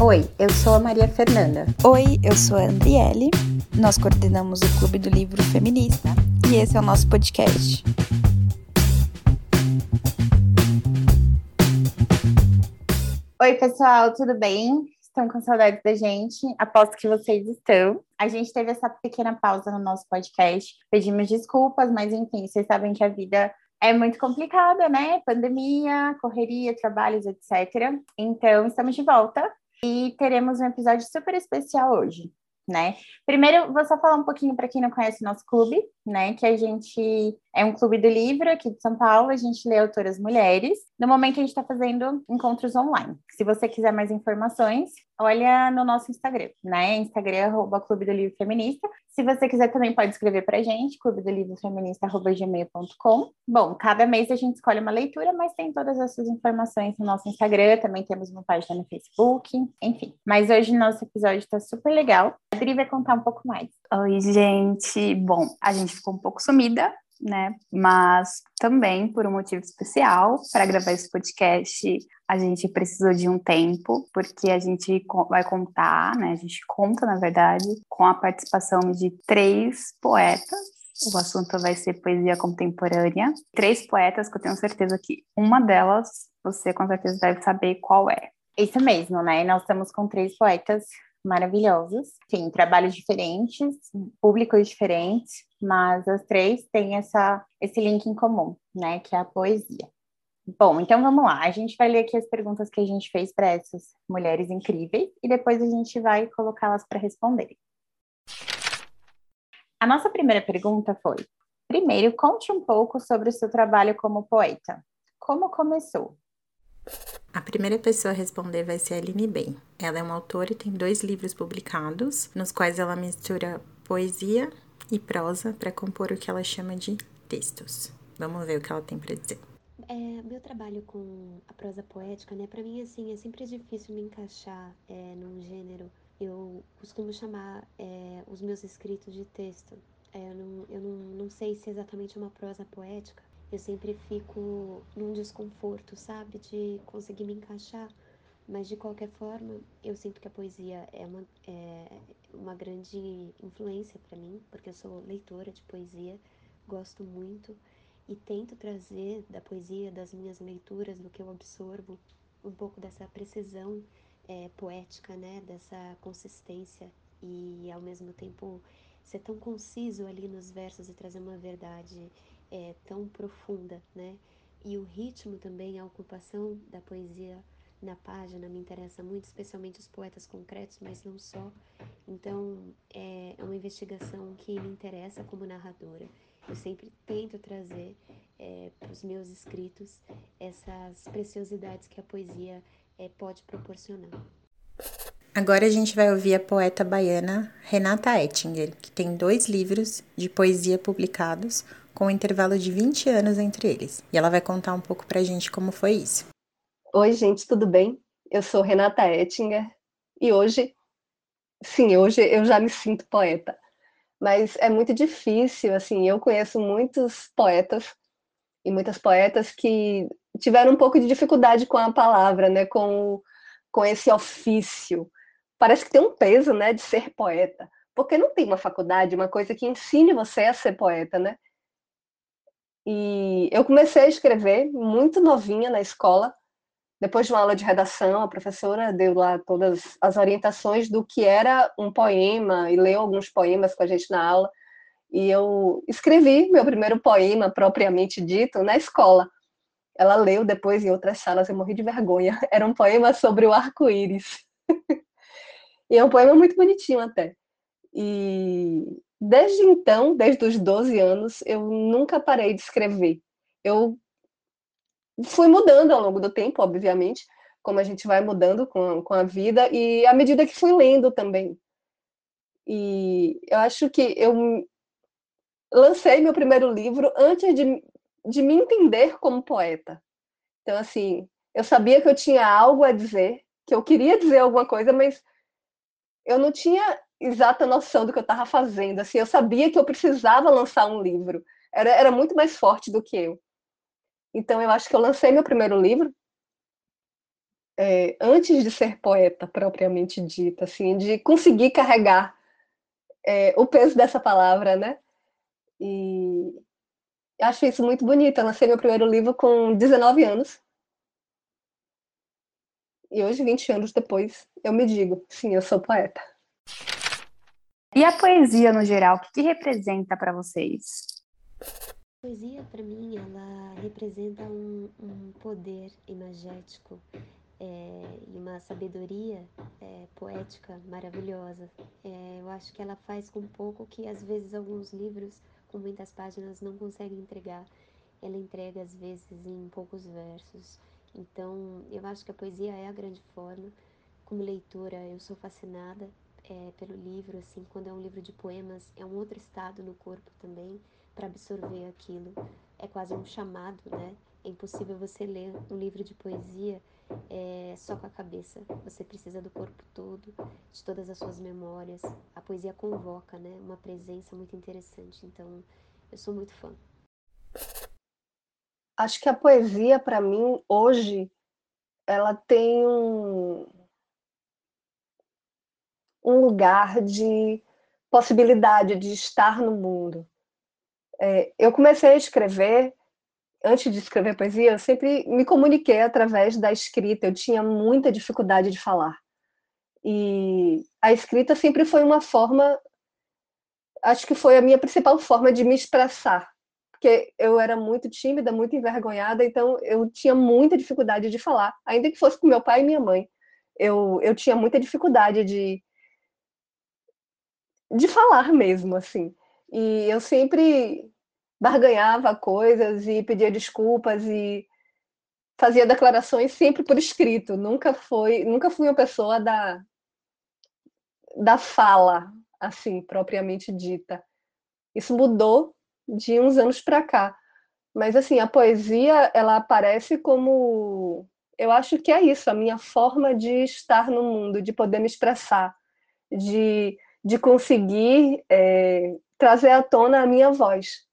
Oi, eu sou a Maria Fernanda. Oi, eu sou a Andriele. Nós coordenamos o Clube do Livro Feminista e esse é o nosso podcast. Oi, pessoal, tudo bem? Estão com saudade da gente? Aposto que vocês estão. A gente teve essa pequena pausa no nosso podcast. Pedimos desculpas, mas enfim, vocês sabem que a vida é muito complicada, né? Pandemia, correria, trabalhos, etc. Então, estamos de volta e teremos um episódio super especial hoje né? Primeiro, vou só falar um pouquinho para quem não conhece nosso clube, né? Que a gente é um clube do livro aqui de São Paulo, a gente lê autoras mulheres. No momento, a gente está fazendo encontros online. Se você quiser mais informações, olha no nosso Instagram, né? Instagram, arroba Clube do Livro Feminista. Se você quiser também pode escrever para a gente, clube do livro feminista, arroba gmail.com. Bom, cada mês a gente escolhe uma leitura, mas tem todas essas informações no nosso Instagram, também temos uma página no Facebook, enfim. Mas hoje nosso episódio está super legal. A Adri vai contar um pouco mais. Oi, gente. Bom, a gente ficou um pouco sumida, né? Mas também por um motivo especial para gravar esse podcast, a gente precisou de um tempo, porque a gente vai contar, né? A gente conta, na verdade, com a participação de três poetas. O assunto vai ser poesia contemporânea. Três poetas que eu tenho certeza que uma delas você com certeza deve saber qual é. Isso mesmo, né? Nós estamos com três poetas maravilhosos. Sim, trabalhos diferentes, públicos diferentes, mas as três têm essa, esse link em comum, né? Que é a poesia. Bom, então vamos lá. A gente vai ler aqui as perguntas que a gente fez para essas mulheres incríveis e depois a gente vai colocá-las para responderem. A nossa primeira pergunta foi: primeiro, conte um pouco sobre o seu trabalho como poeta. Como começou? A primeira pessoa a responder vai ser a Aline Bem. Ela é uma autora e tem dois livros publicados, nos quais ela mistura poesia e prosa para compor o que ela chama de textos. Vamos ver o que ela tem para dizer. É, meu trabalho com a prosa poética, né, para mim assim é sempre difícil me encaixar é, num gênero. Eu costumo chamar é, os meus escritos de texto. É, eu, não, eu não, não sei se é exatamente uma prosa poética, eu sempre fico num desconforto, sabe? De conseguir me encaixar. Mas de qualquer forma, eu sinto que a poesia é uma, é uma grande influência para mim, porque eu sou leitora de poesia, gosto muito e tento trazer da poesia, das minhas leituras, do que eu absorvo, um pouco dessa precisão é, poética, né? Dessa consistência e ao mesmo tempo ser tão conciso ali nos versos e trazer uma verdade é, tão profunda, né? E o ritmo também, a ocupação da poesia na página me interessa muito, especialmente os poetas concretos, mas não só. Então, é, é uma investigação que me interessa como narradora. Eu sempre tento trazer é, para os meus escritos essas preciosidades que a poesia é, pode proporcionar. Agora a gente vai ouvir a poeta baiana Renata Ettinger, que tem dois livros de poesia publicados, com um intervalo de 20 anos entre eles. E ela vai contar um pouco pra gente como foi isso. Oi, gente, tudo bem? Eu sou Renata Ettinger e hoje, sim, hoje eu já me sinto poeta. Mas é muito difícil, assim, eu conheço muitos poetas e muitas poetas que tiveram um pouco de dificuldade com a palavra, né, com, com esse ofício. Parece que tem um peso, né, de ser poeta, porque não tem uma faculdade, uma coisa que ensine você a ser poeta, né? E eu comecei a escrever muito novinha na escola. Depois de uma aula de redação, a professora deu lá todas as orientações do que era um poema e leu alguns poemas com a gente na aula. E eu escrevi meu primeiro poema propriamente dito na escola. Ela leu depois em outras salas, eu morri de vergonha. Era um poema sobre o arco-íris. e é um poema muito bonitinho até. E Desde então, desde os 12 anos, eu nunca parei de escrever. Eu fui mudando ao longo do tempo, obviamente, como a gente vai mudando com, com a vida, e à medida que fui lendo também. E eu acho que eu lancei meu primeiro livro antes de, de me entender como poeta. Então, assim, eu sabia que eu tinha algo a dizer, que eu queria dizer alguma coisa, mas eu não tinha exata noção do que eu estava fazendo. Assim, eu sabia que eu precisava lançar um livro. Era, era muito mais forte do que eu. Então, eu acho que eu lancei meu primeiro livro é, antes de ser poeta propriamente dita, assim, de conseguir carregar é, o peso dessa palavra, né? E acho isso muito bonito. Eu lancei meu primeiro livro com 19 anos. E hoje, 20 anos depois, eu me digo, sim, eu sou poeta. E a poesia no geral, o que, que representa para vocês? A poesia, para mim, ela representa um, um poder imagético é, e uma sabedoria é, poética maravilhosa. É, eu acho que ela faz com pouco que, às vezes, alguns livros com muitas páginas não conseguem entregar. Ela entrega, às vezes, em poucos versos. Então, eu acho que a poesia é a grande forma. Como leitora, eu sou fascinada é, pelo livro, assim, quando é um livro de poemas, é um outro estado no corpo também para absorver aquilo. É quase um chamado, né? É impossível você ler um livro de poesia é, só com a cabeça. Você precisa do corpo todo, de todas as suas memórias. A poesia convoca, né? Uma presença muito interessante. Então, eu sou muito fã. Acho que a poesia, para mim, hoje, ela tem um, um lugar de possibilidade de estar no mundo. É, eu comecei a escrever, antes de escrever poesia, eu sempre me comuniquei através da escrita, eu tinha muita dificuldade de falar. E a escrita sempre foi uma forma, acho que foi a minha principal forma de me expressar, porque eu era muito tímida, muito envergonhada, então eu tinha muita dificuldade de falar, ainda que fosse com meu pai e minha mãe. Eu, eu tinha muita dificuldade de, de falar mesmo, assim. E eu sempre barganhava coisas e pedia desculpas e fazia declarações sempre por escrito. Nunca foi, nunca fui uma pessoa da da fala, assim, propriamente dita. Isso mudou de uns anos para cá. Mas assim, a poesia, ela aparece como eu acho que é isso, a minha forma de estar no mundo, de poder me expressar, de, de conseguir é, trazer à tona a minha voz.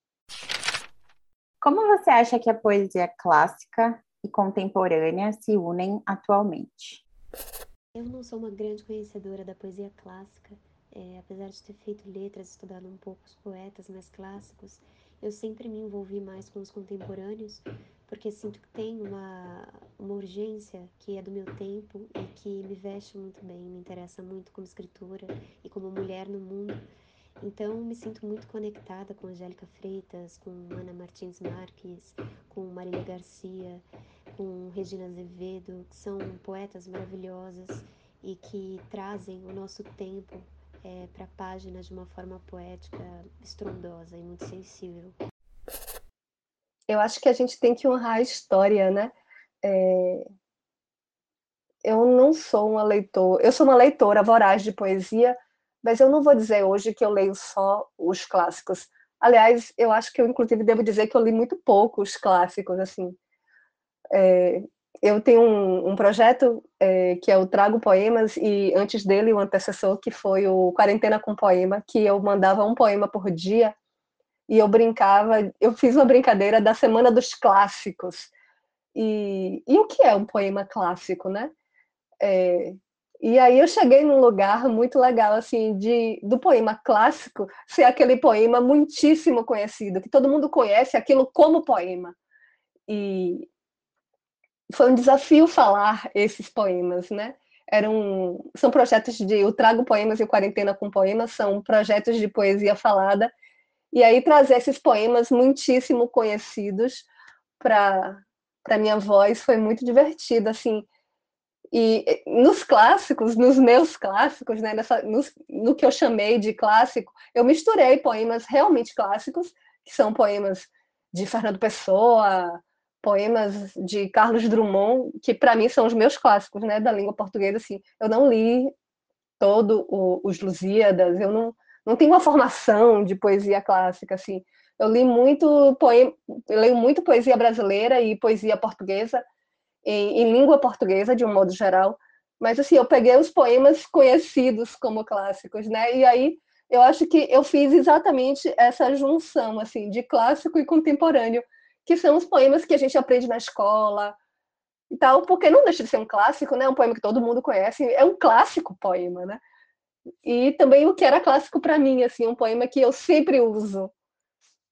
Como você acha que a poesia clássica e contemporânea se unem atualmente? Eu não sou uma grande conhecedora da poesia clássica, é, apesar de ter feito letras, estudado um pouco os poetas mais clássicos, eu sempre me envolvi mais com os contemporâneos, porque sinto que tem uma, uma urgência que é do meu tempo e que me veste muito bem, me interessa muito como escritora e como mulher no mundo. Então, me sinto muito conectada com Angélica Freitas, com Ana Martins Marques, com Marília Garcia, com Regina Azevedo, que são poetas maravilhosas e que trazem o nosso tempo é, para a página de uma forma poética estrondosa e muito sensível. Eu acho que a gente tem que honrar a história, né? É... Eu não sou uma leitora, eu sou uma leitora voraz de poesia, mas eu não vou dizer hoje que eu leio só os clássicos. Aliás, eu acho que eu, inclusive, devo dizer que eu li muito pouco os clássicos, assim. É, eu tenho um, um projeto é, que é o Trago Poemas, e antes dele, o antecessor, que foi o Quarentena com Poema, que eu mandava um poema por dia, e eu brincava, eu fiz uma brincadeira da Semana dos Clássicos. E, e o que é um poema clássico, né? É, e aí eu cheguei num lugar muito legal, assim, de do poema clássico ser aquele poema muitíssimo conhecido, que todo mundo conhece aquilo como poema. E foi um desafio falar esses poemas, né? Eram, são projetos de, eu trago poemas e quarentena com poemas, são projetos de poesia falada, e aí trazer esses poemas muitíssimo conhecidos para minha voz foi muito divertido, assim, e nos clássicos, nos meus clássicos, né, nessa, no, no que eu chamei de clássico, eu misturei poemas realmente clássicos, que são poemas de Fernando Pessoa, poemas de Carlos Drummond, que para mim são os meus clássicos, né, da língua portuguesa. Assim, eu não li todo o, os Lusíadas, eu não, não tenho uma formação de poesia clássica, assim. Eu li muito poema, leio muito poesia brasileira e poesia portuguesa, em, em língua portuguesa, de um modo geral. Mas, assim, eu peguei os poemas conhecidos como clássicos, né? E aí eu acho que eu fiz exatamente essa junção, assim, de clássico e contemporâneo, que são os poemas que a gente aprende na escola, e tal, porque não deixa de ser um clássico, né? Um poema que todo mundo conhece, é um clássico poema, né? E também o que era clássico para mim, assim, um poema que eu sempre uso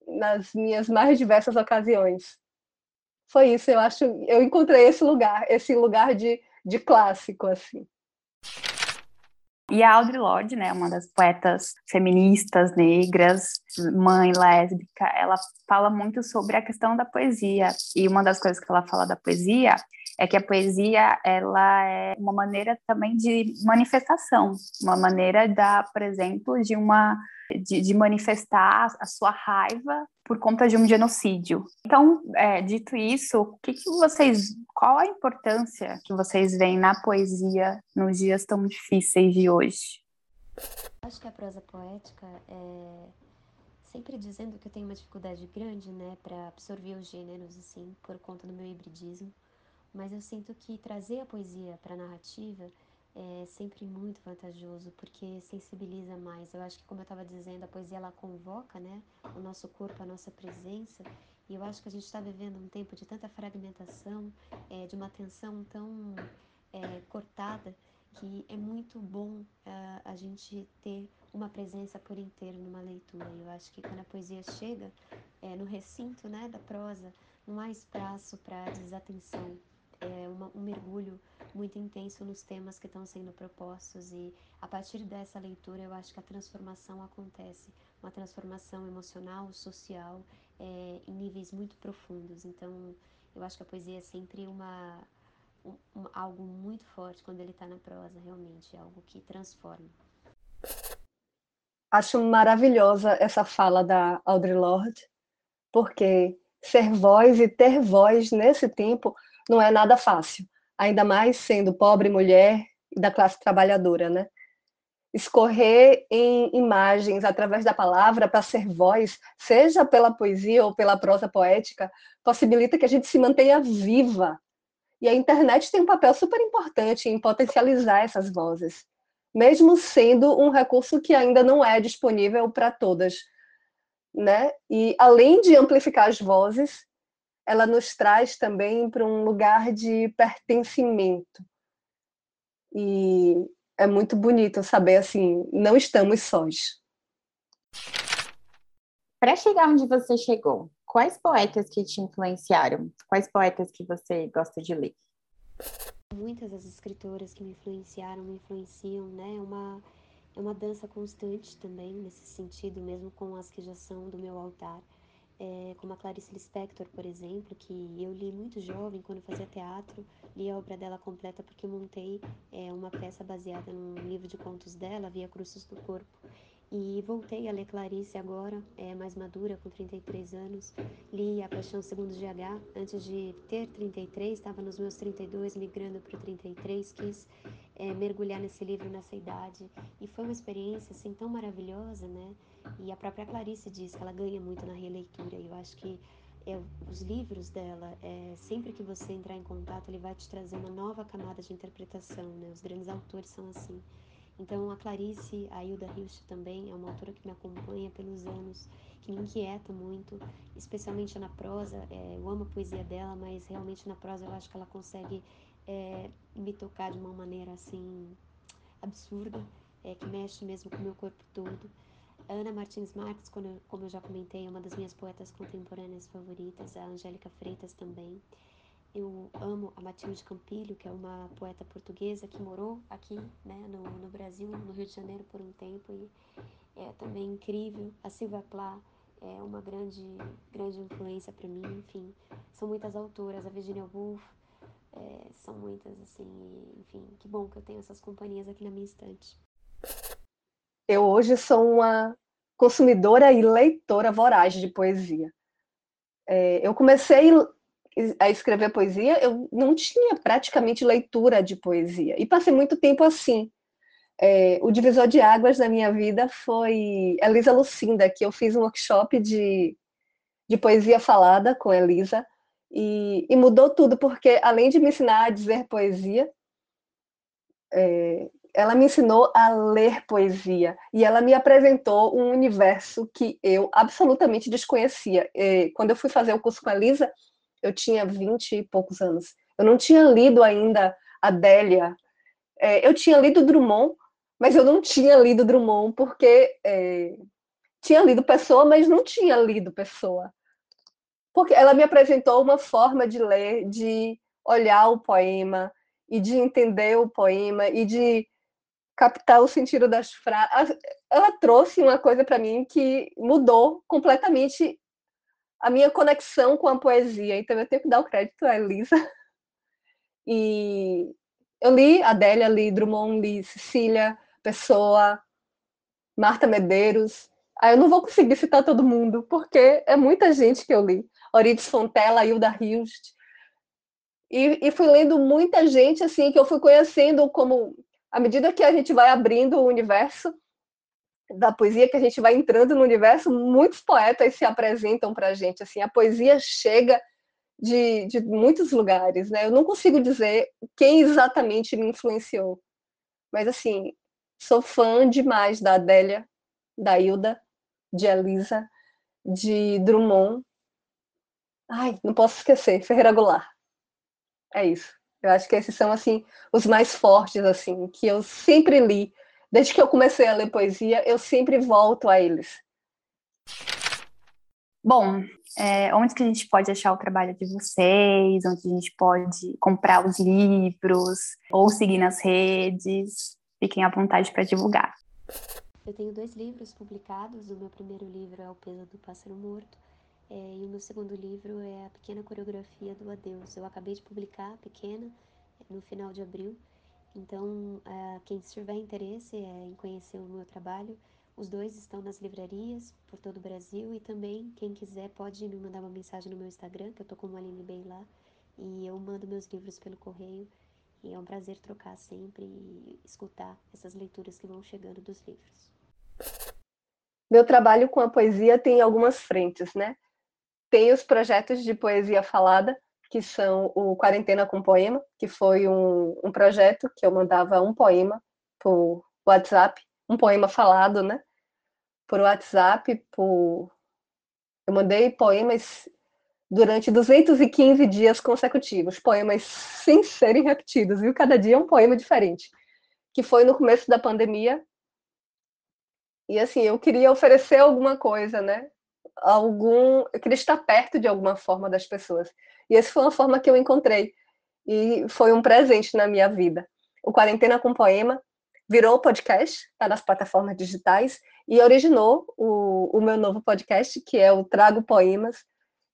nas minhas mais diversas ocasiões. Foi isso, eu acho, eu encontrei esse lugar, esse lugar de, de clássico, assim. E a Audre Lorde, né, uma das poetas feministas negras, mãe lésbica, ela fala muito sobre a questão da poesia. E uma das coisas que ela fala da poesia é que a poesia ela é uma maneira também de manifestação, uma maneira da, por exemplo, de uma de, de manifestar a sua raiva por conta de um genocídio. Então, é, dito isso, o que, que vocês, qual a importância que vocês veem na poesia nos dias tão difíceis de hoje? Acho que a prosa poética é sempre dizendo que eu tenho uma dificuldade grande, né, para absorver os gêneros assim, por conta do meu hibridismo mas eu sinto que trazer a poesia para a narrativa é sempre muito vantajoso, porque sensibiliza mais. Eu acho que, como eu estava dizendo, a poesia ela convoca né, o nosso corpo, a nossa presença, e eu acho que a gente está vivendo um tempo de tanta fragmentação, é, de uma tensão tão é, cortada, que é muito bom uh, a gente ter uma presença por inteiro numa leitura. Eu acho que quando a poesia chega é, no recinto né, da prosa, não há espaço para desatenção é, uma, um mergulho muito intenso nos temas que estão sendo propostos e a partir dessa leitura eu acho que a transformação acontece, uma transformação emocional, social, é, em níveis muito profundos. Então eu acho que a poesia é sempre uma, um, um, algo muito forte quando ele está na prosa, realmente, é algo que transforma. Acho maravilhosa essa fala da Audre Lorde, porque ser voz e ter voz nesse tempo não é nada fácil, ainda mais sendo pobre mulher da classe trabalhadora, né? Escorrer em imagens através da palavra para ser voz, seja pela poesia ou pela prosa poética, possibilita que a gente se mantenha viva. E a internet tem um papel super importante em potencializar essas vozes, mesmo sendo um recurso que ainda não é disponível para todas, né? E além de amplificar as vozes, ela nos traz também para um lugar de pertencimento. E é muito bonito saber assim, não estamos sós. Para chegar onde você chegou, quais poetas que te influenciaram? Quais poetas que você gosta de ler? Muitas das escritoras que me influenciaram, me influenciam, né? É uma, é uma dança constante também, nesse sentido, mesmo com as que já são do meu altar é, como a Clarice Lispector, por exemplo, que eu li muito jovem, quando fazia teatro, li a obra dela completa porque montei é, uma peça baseada num livro de contos dela, Via Crucis do Corpo. E voltei a ler Clarice agora, é, mais madura, com 33 anos. Li A Paixão Segundo GH antes de ter 33, estava nos meus 32, migrando para o 33. Quis é, mergulhar nesse livro nessa idade. E foi uma experiência assim tão maravilhosa, né? E a própria Clarice diz que ela ganha muito na releitura. E eu acho que é, os livros dela, é, sempre que você entrar em contato, ele vai te trazer uma nova camada de interpretação, né? Os grandes autores são assim. Então, a Clarice, a Hilda Hilst também, é uma autora que me acompanha pelos anos, que me inquieta muito, especialmente na prosa. É, eu amo a poesia dela, mas realmente na prosa eu acho que ela consegue é, me tocar de uma maneira assim absurda, é, que mexe mesmo com o meu corpo todo. Ana Martins Marques, como eu já comentei, é uma das minhas poetas contemporâneas favoritas, a Angélica Freitas também. Eu amo a Matilde Campilho, que é uma poeta portuguesa que morou aqui né, no, no Brasil, no Rio de Janeiro, por um tempo e é também incrível. A Silvia Plath é uma grande, grande influência para mim. Enfim, são muitas autoras. A Virginia Woolf, é, são muitas, assim. Enfim, que bom que eu tenho essas companhias aqui na minha estante. Eu hoje sou uma consumidora e leitora voraz de poesia. É, eu comecei a escrever poesia, eu não tinha praticamente leitura de poesia. E passei muito tempo assim. É, o divisor de águas da minha vida foi Elisa Lucinda, que eu fiz um workshop de, de poesia falada com Elisa, e, e mudou tudo, porque além de me ensinar a dizer poesia, é, ela me ensinou a ler poesia e ela me apresentou um universo que eu absolutamente desconhecia. É, quando eu fui fazer o curso com a Elisa, eu tinha vinte e poucos anos. Eu não tinha lido ainda Adélia. É, eu tinha lido Drummond, mas eu não tinha lido Drummond porque é, tinha lido Pessoa, mas não tinha lido Pessoa. Porque ela me apresentou uma forma de ler, de olhar o poema e de entender o poema e de captar o sentido das frases. Ela trouxe uma coisa para mim que mudou completamente a minha conexão com a poesia. Então eu tenho que dar o crédito à Elisa. E eu li Adélia, li Drummond, li Cecília, Pessoa, Marta Medeiros. Aí eu não vou conseguir citar todo mundo, porque é muita gente que eu li. Orides Fontella, Hilda Hilst. E, e fui lendo muita gente assim que eu fui conhecendo como à medida que a gente vai abrindo o universo da poesia, que a gente vai entrando no universo, muitos poetas se apresentam para a gente. Assim, a poesia chega de, de muitos lugares, né? Eu não consigo dizer quem exatamente me influenciou, mas assim, sou fã demais da Adélia, da Hilda, de Elisa, de Drummond. Ai, não posso esquecer, Ferreira Goulart. É isso. Eu acho que esses são assim os mais fortes assim, que eu sempre li. Desde que eu comecei a ler poesia, eu sempre volto a eles. Bom, é, onde que a gente pode achar o trabalho de vocês? Onde a gente pode comprar os livros ou seguir nas redes? Fiquem à vontade para divulgar. Eu tenho dois livros publicados. O meu primeiro livro é O Peso do Pássaro Morto é, e o meu segundo livro é A Pequena Coreografia do Adeus. Eu acabei de publicar a Pequena no final de abril. Então, é, quem tiver interesse em conhecer o meu trabalho, os dois estão nas livrarias por todo o Brasil e também quem quiser pode me mandar uma mensagem no meu Instagram, que eu tô como Aline Bem lá, e eu mando meus livros pelo correio. E é um prazer trocar sempre e escutar essas leituras que vão chegando dos livros. Meu trabalho com a poesia tem algumas frentes, né? Tem os projetos de poesia falada, que são o Quarentena com Poema, que foi um, um projeto que eu mandava um poema por WhatsApp, um poema falado, né? Por WhatsApp, por... eu mandei poemas durante 215 dias consecutivos, poemas sem serem repetidos, viu? Cada dia é um poema diferente, que foi no começo da pandemia. E assim, eu queria oferecer alguma coisa, né? algum. Eu queria estar perto de alguma forma das pessoas. E essa foi uma forma que eu encontrei. E foi um presente na minha vida. O Quarentena com Poema virou podcast, está nas plataformas digitais, e originou o, o meu novo podcast, que é o Trago Poemas,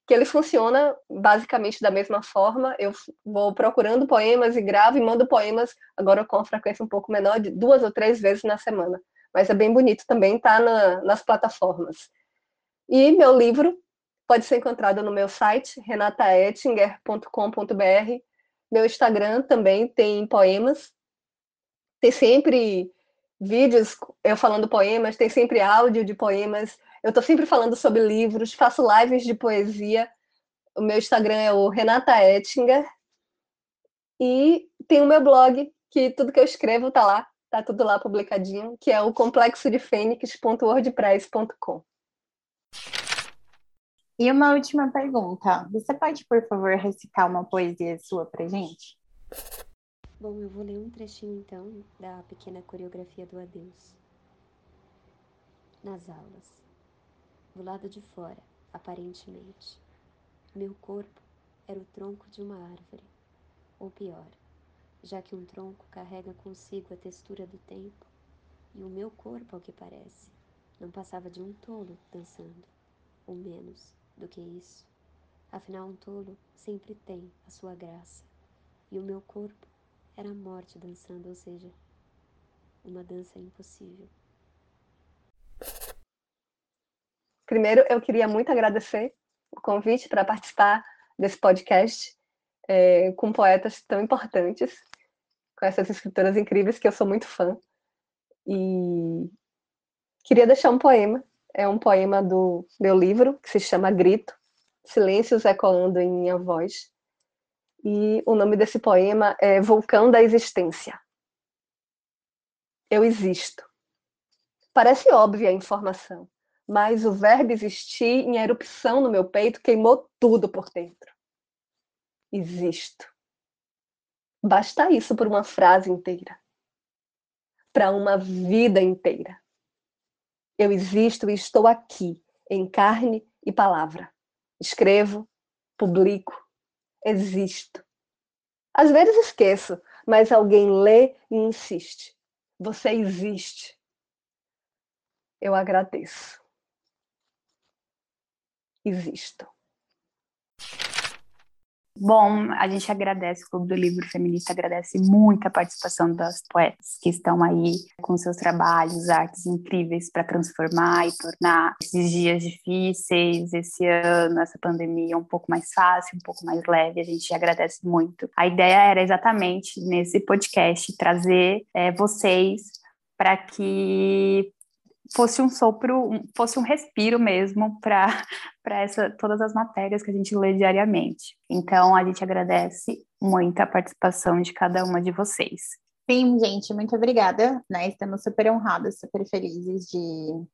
que ele funciona basicamente da mesma forma. Eu vou procurando poemas e gravo e mando poemas, agora com frequência um pouco menor, de duas ou três vezes na semana. Mas é bem bonito também, tá na, nas plataformas. E meu livro pode ser encontrado no meu site, renataettinger.com.br. Meu Instagram também tem poemas. Tem sempre vídeos eu falando poemas, tem sempre áudio de poemas. Eu estou sempre falando sobre livros, faço lives de poesia. O meu Instagram é o Renata Ettinger. E tem o meu blog, que tudo que eu escrevo está lá, está tudo lá publicadinho, que é o complexo de fênix.wordpress.com. E uma última pergunta. Você pode, por favor, recitar uma poesia sua pra gente? Bom, eu vou ler um trechinho então da pequena coreografia do adeus. Nas aulas. Do lado de fora, aparentemente, meu corpo era o tronco de uma árvore, ou pior, já que um tronco carrega consigo a textura do tempo, e o meu corpo, ao que parece, não passava de um tolo dançando, ou menos do que isso. Afinal, um tolo sempre tem a sua graça. E o meu corpo era a morte dançando, ou seja, uma dança impossível. Primeiro, eu queria muito agradecer o convite para participar desse podcast é, com poetas tão importantes, com essas escritoras incríveis que eu sou muito fã. E queria deixar um poema é um poema do meu livro, que se chama Grito, Silêncios Ecoando em Minha Voz. E o nome desse poema é Vulcão da Existência. Eu existo. Parece óbvia a informação, mas o verbo existir em erupção no meu peito queimou tudo por dentro. Existo. Basta isso por uma frase inteira. Para uma vida inteira. Eu existo e estou aqui, em carne e palavra. Escrevo, publico, existo. Às vezes esqueço, mas alguém lê e insiste. Você existe. Eu agradeço. Existo. Bom, a gente agradece, o Clube do Livro Feminista agradece muito a participação das poetas que estão aí com seus trabalhos, artes incríveis para transformar e tornar esses dias difíceis, esse ano, essa pandemia um pouco mais fácil, um pouco mais leve. A gente agradece muito. A ideia era exatamente nesse podcast trazer é, vocês para que fosse um sopro, fosse um respiro mesmo para todas as matérias que a gente lê diariamente. Então a gente agradece muito a participação de cada uma de vocês. Sim, gente, muito obrigada. Né? Estamos super honradas, super felizes de,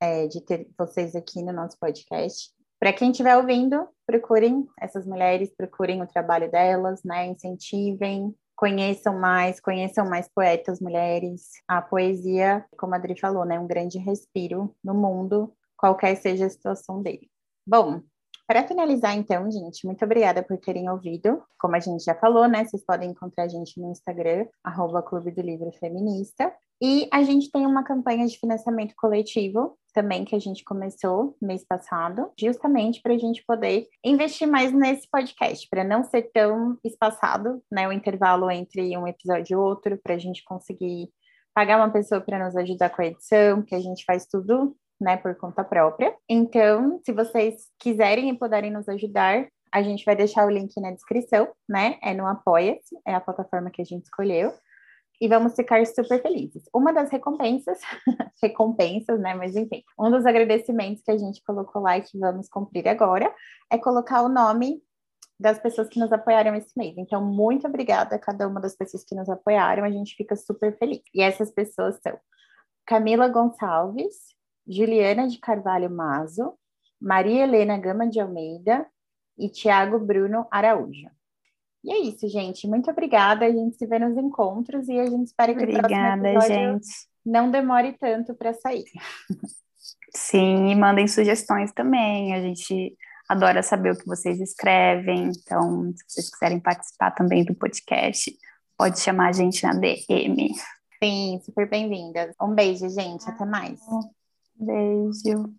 é, de ter vocês aqui no nosso podcast. Para quem estiver ouvindo, procurem essas mulheres, procurem o trabalho delas, né? Incentivem, conheçam mais, conheçam mais poetas mulheres. A poesia, como a Adri falou, né, é um grande respiro no mundo, qualquer seja a situação dele. Bom, para finalizar, então, gente, muito obrigada por terem ouvido. Como a gente já falou, né? Vocês podem encontrar a gente no Instagram, Clube do Livro Feminista. E a gente tem uma campanha de financiamento coletivo também que a gente começou mês passado, justamente para a gente poder investir mais nesse podcast, para não ser tão espaçado, né, o intervalo entre um episódio e outro, para a gente conseguir pagar uma pessoa para nos ajudar com a edição, que a gente faz tudo, né, por conta própria. Então, se vocês quiserem e puderem nos ajudar, a gente vai deixar o link na descrição, né? É no Apoia-se, é a plataforma que a gente escolheu e vamos ficar super felizes. Uma das recompensas, recompensas, né? Mas enfim, um dos agradecimentos que a gente colocou lá e que vamos cumprir agora é colocar o nome das pessoas que nos apoiaram esse mês. Então, muito obrigada a cada uma das pessoas que nos apoiaram, a gente fica super feliz. E essas pessoas são Camila Gonçalves, Juliana de Carvalho Mazo, Maria Helena Gama de Almeida e Tiago Bruno Araújo. E é isso, gente. Muito obrigada. A gente se vê nos encontros e a gente espera que obrigada, o próximo episódio gente. não demore tanto para sair. Sim, e mandem sugestões também. A gente adora saber o que vocês escrevem. Então, se vocês quiserem participar também do podcast, pode chamar a gente na DM. Sim, super bem-vindas. Um beijo, gente. Até mais. Beijo.